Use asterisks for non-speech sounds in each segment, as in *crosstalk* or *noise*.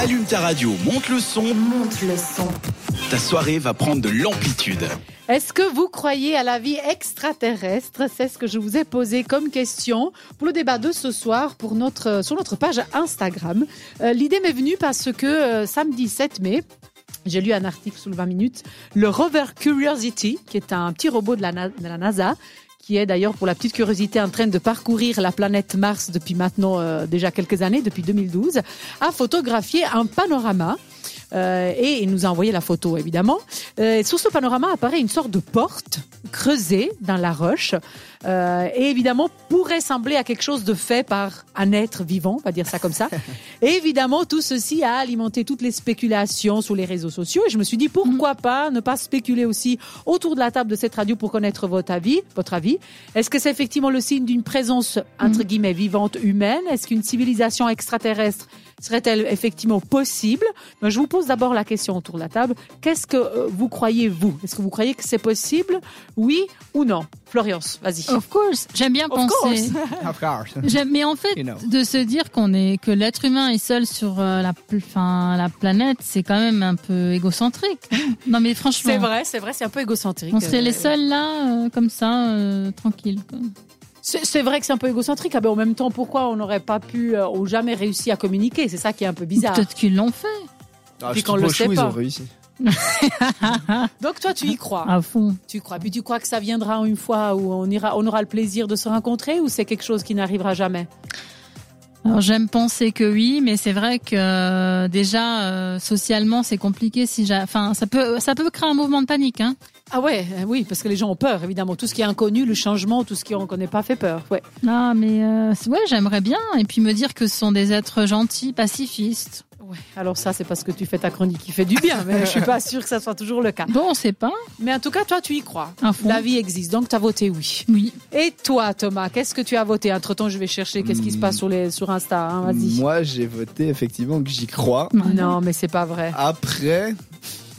Allume ta radio, monte le son. Monte le son. Ta soirée va prendre de l'amplitude. Est-ce que vous croyez à la vie extraterrestre? C'est ce que je vous ai posé comme question pour le débat de ce soir pour notre, sur notre page Instagram. Euh, L'idée m'est venue parce que euh, samedi 7 mai, j'ai lu un article sous le 20 minutes, le rover Curiosity, qui est un petit robot de la, Na- de la NASA, qui est d'ailleurs pour la petite curiosité en train de parcourir la planète Mars depuis maintenant euh, déjà quelques années, depuis 2012, a photographié un panorama. Euh, et il nous a envoyé la photo, évidemment. Euh, sur ce panorama apparaît une sorte de porte creusée dans la roche. Euh, et évidemment, pourrait sembler à quelque chose de fait par un être vivant, on va dire ça comme ça. *laughs* et évidemment, tout ceci a alimenté toutes les spéculations sur les réseaux sociaux. Et je me suis dit, pourquoi pas ne pas spéculer aussi autour de la table de cette radio pour connaître votre avis. Votre avis. Est-ce que c'est effectivement le signe d'une présence, entre guillemets, vivante humaine? Est-ce qu'une civilisation extraterrestre serait-elle effectivement possible? Ben, Je vous pose d'abord la question autour de la table. Qu'est-ce que euh, vous croyez, vous? Est-ce que vous croyez que c'est possible Oui ou non? Florence, vas-y. Of course, j'aime bien Of penser. Of course. *laughs* Mais en fait, You know. de se dire qu'on est que l'être humain est seul sur euh, la, enfin, la planète, c'est quand même un peu égocentrique. *laughs* non, mais franchement, C'est vrai, c'est vrai, c'est un peu égocentrique. on serait les Euh, seuls là, euh, comme ça, euh, tranquille. quoi. C'est vrai que c'est un peu égocentrique. Ah ben, en même temps, pourquoi on n'aurait pas pu euh, ou jamais réussi à communiquer? C'est ça qui est un peu bizarre. Peut-être qu'ils l'ont fait Ah, Puis qu'on le sait pas. ont réussi. *laughs* Donc toi, tu y crois? À fond. Tu crois. Puis tu crois que ça viendra une fois où on ira, on aura le plaisir de se rencontrer ou c'est quelque chose qui n'arrivera jamais? Alors j'aime penser que oui, mais c'est vrai que euh, déjà euh, socialement c'est compliqué. Si j'a- enfin ça peut ça peut créer un mouvement de panique. Hein. Ah ouais, euh, oui, parce que les gens ont peur, évidemment. Tout ce qui est inconnu, le changement, tout ce qu'on ne connaît pas fait peur. Ouais. Ah mais euh, ouais j'aimerais bien et puis me dire que ce sont des êtres gentils, pacifistes. Ouais. Alors ça, c'est parce que tu fais ta chronique qui fait du bien, mais je suis pas sûre que ça soit toujours le cas. Bon on sait pas. Mais en tout cas, toi, tu y crois. La vie existe, donc tu as voté oui. Oui. Et toi, Thomas, qu'est-ce que tu as voté? Entre-temps, je vais chercher qu'est-ce qui se passe sur, les, sur Insta. hein, Vas-y. Moi, j'ai voté effectivement que j'y crois. Non, mais c'est pas vrai. Après,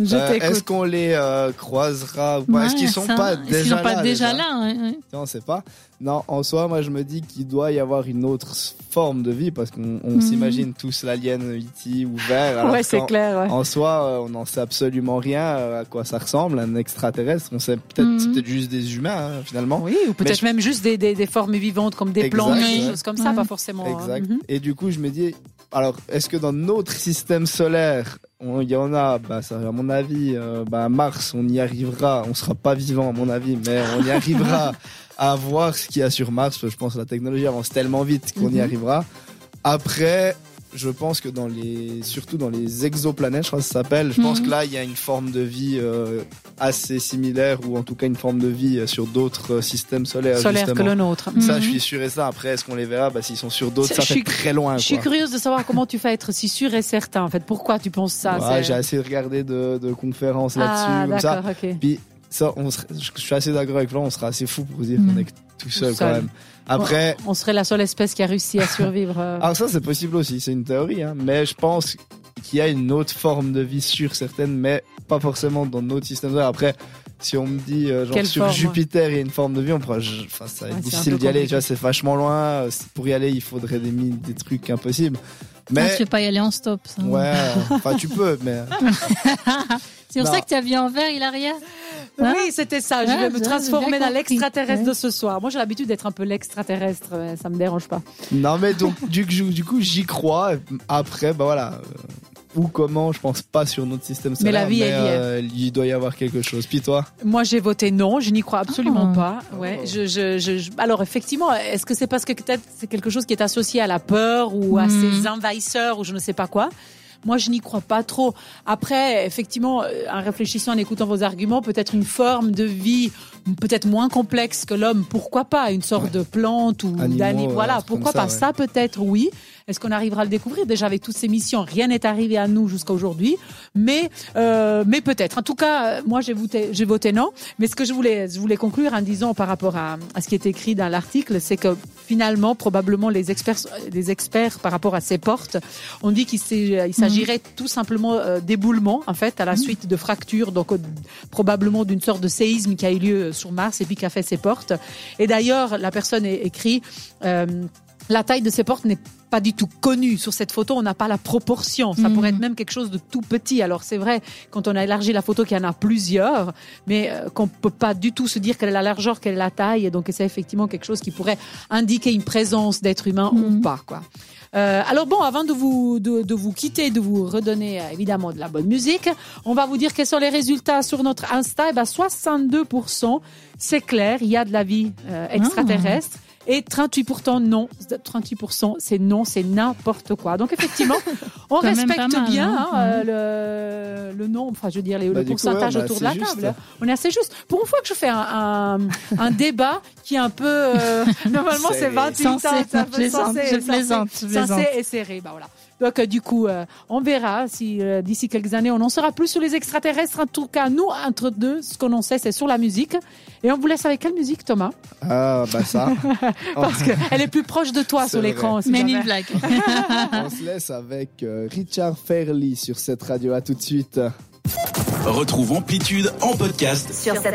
euh, est-ce qu'on les euh, croisera ou pas? Est-ce qu'ils sont ça, pas déjà sont pas là déjà là? Ouais, ouais. On sait pas. Non, en soi, moi, je me dis qu'il doit y avoir une autre forme de vie parce qu'on on Mhm. s'imagine tous l'alien E.T. ouvert. alors Ouais, c'est clair. ouais. En soi, euh, on n'en sait absolument rien à quoi ça ressemble, un extraterrestre. On sait peut-être Mhm. juste des humains hein, finalement. Oui, ou peut-être même juste des, des, des formes vivantes comme des Exact, plantes, ouais. des choses comme ça, Ouais. pas forcément. hein. Exact. Mhm. Et du coup, je me dis, alors, est-ce que dans notre système solaire, il y en a, bah, ça, à mon avis, euh, bah, Mars, on y arrivera, on sera pas vivant, à mon avis, mais on y arrivera *laughs* à voir ce qu'il y a sur Mars. parce que Je pense que la technologie avance tellement vite qu'on y Mhm. arrivera. Après, je pense que dans les, surtout dans les exoplanètes, je crois que ça s'appelle, je pense Mhm. que là, il y a une forme de vie euh, assez similaire, ou en tout cas une forme de vie euh, sur d'autres euh, systèmes solaires. Solaire que le nôtre. Ça, Mhm. je suis sûr et ça. Après, est-ce qu'on les verra? Bah, S'ils sont sur d'autres, Je ça suis- fait très loin. Je suis curieuse de savoir comment tu fais être si sûr et certain. En fait, pourquoi tu penses ça? J'ai assez regardé de, de conférences Ah, là-dessus, comme ça. d'accord, ok. Puis ça, on serait- je suis assez d'accord avec Florent, on sera assez fou pour dire qu'on est tout seul, seul. quand même. Après, On serait la seule espèce qui a réussi à survivre. euh. alors *laughs* ça c'est possible aussi, c'est une théorie, hein, mais je pense qu'il y a une autre forme de vie sûre certaine, mais pas forcément dans notre système solaire. Après, si on me dit euh, genre Quelle sur forme Jupiter il y a une forme de vie, on pourra, je- enfin ça va être Ouais, difficile d'y aller, tu vois, c'est vachement loin. Pour y aller, il faudrait des, trucs impossibles. Ah, Mais tu veux pas y aller en stop. Ça. ouais, enfin tu peux, mais *laughs* C'est pour Non. ça que tu as vu en vert, Hilaria Hein oui, c'était ça. Je Ah, vais me j'ai transformer dans l'extraterrestre Ouais. de ce soir. Moi, j'ai l'habitude d'être un peu l'extraterrestre. Ça me dérange pas. Non, mais donc, *laughs* du, du coup, j'y crois. Après, bah voilà. Où, comment, je pense pas sur notre système Mais solaire. la vie, est. euh, il doit y avoir quelque chose. Puis toi? Moi, j'ai voté non. Je n'y crois absolument Ah. pas. Ouais. Je, je, je, je- Alors, effectivement, est-ce que c'est parce que peut-être c'est quelque chose qui est associé à la peur ou à Mhm. ces envahisseurs ou je ne sais pas quoi? Moi, je n'y crois pas trop. Après, effectivement, euh, en réfléchissant, en écoutant vos arguments, peut-être une forme de vie peut-être moins complexe que l'homme. Pourquoi pas? Une sorte de plante ou d'animaux. ouais, Voilà. Pourquoi pas? ça, Ça, peut-être, oui. Est-ce qu'on arrivera à le découvrir? Déjà avec toutes ces missions, rien n'est arrivé à nous jusqu'à aujourd'hui, mais euh, mais peut-être. En tout cas, euh, moi j'ai voté j'ai voté non. Mais ce que je voulais je voulais conclure en disant par rapport à, à ce qui est écrit dans l'article, c'est que finalement probablement les experts les experts par rapport à ces portes, on dit qu'il il s'agirait tout simplement euh, d'éboulement en fait à la suite de fractures, donc euh, probablement d'une sorte de séisme qui a eu lieu sur Mars et puis qui a fait ces portes. Et d'ailleurs la personne écrit. euh, la taille de ces portes n'est pas du tout connue. Sur cette photo, on n'a pas la proportion. Ça Mhm. pourrait être même quelque chose de tout petit. Alors c'est vrai, quand on a élargi la photo, qu'il y en a plusieurs, mais euh, qu'on peut pas du tout se dire quelle est la largeur, quelle est la taille. Et donc c'est effectivement quelque chose qui pourrait indiquer une présence d'être humain ou Mhm. pas, quoi. Euh, alors bon, avant de vous de, de vous quitter, de vous redonner euh, évidemment de la bonne musique, on va vous dire quels sont les résultats sur notre Insta. Et ben 62%, c'est clair, il y a de la vie euh, extraterrestre. Et 38% non, 38% c'est non, c'est n'importe quoi. Donc effectivement, *laughs* on respecte mal, bien hein. hein, euh, le, le nombre, enfin je veux dire les, Bah, le du coup, pourcentage ouais, bah, autour de la juste. table. On est assez juste. Pour une fois que je fais un, un, *laughs* un débat qui est un peu euh, *laughs* normalement c'est Serré. 28 ans, c'est un peu censé, plaisante. censé et serré. Bah voilà. Donc euh, du coup, euh, on verra si euh, d'ici quelques années on en saura plus sur les extraterrestres. En tout cas, nous entre deux, ce qu'on en sait, c'est sur la musique. Et on vous laisse avec quelle musique, Thomas? Ah, bah ça. *laughs* Parce qu'elle est plus proche de toi sur l'écran. jamais. in Black. *laughs* On se laisse avec euh, Richard Fairley sur cette radio. À tout de suite. Retrouve Amplitude en podcast sur cette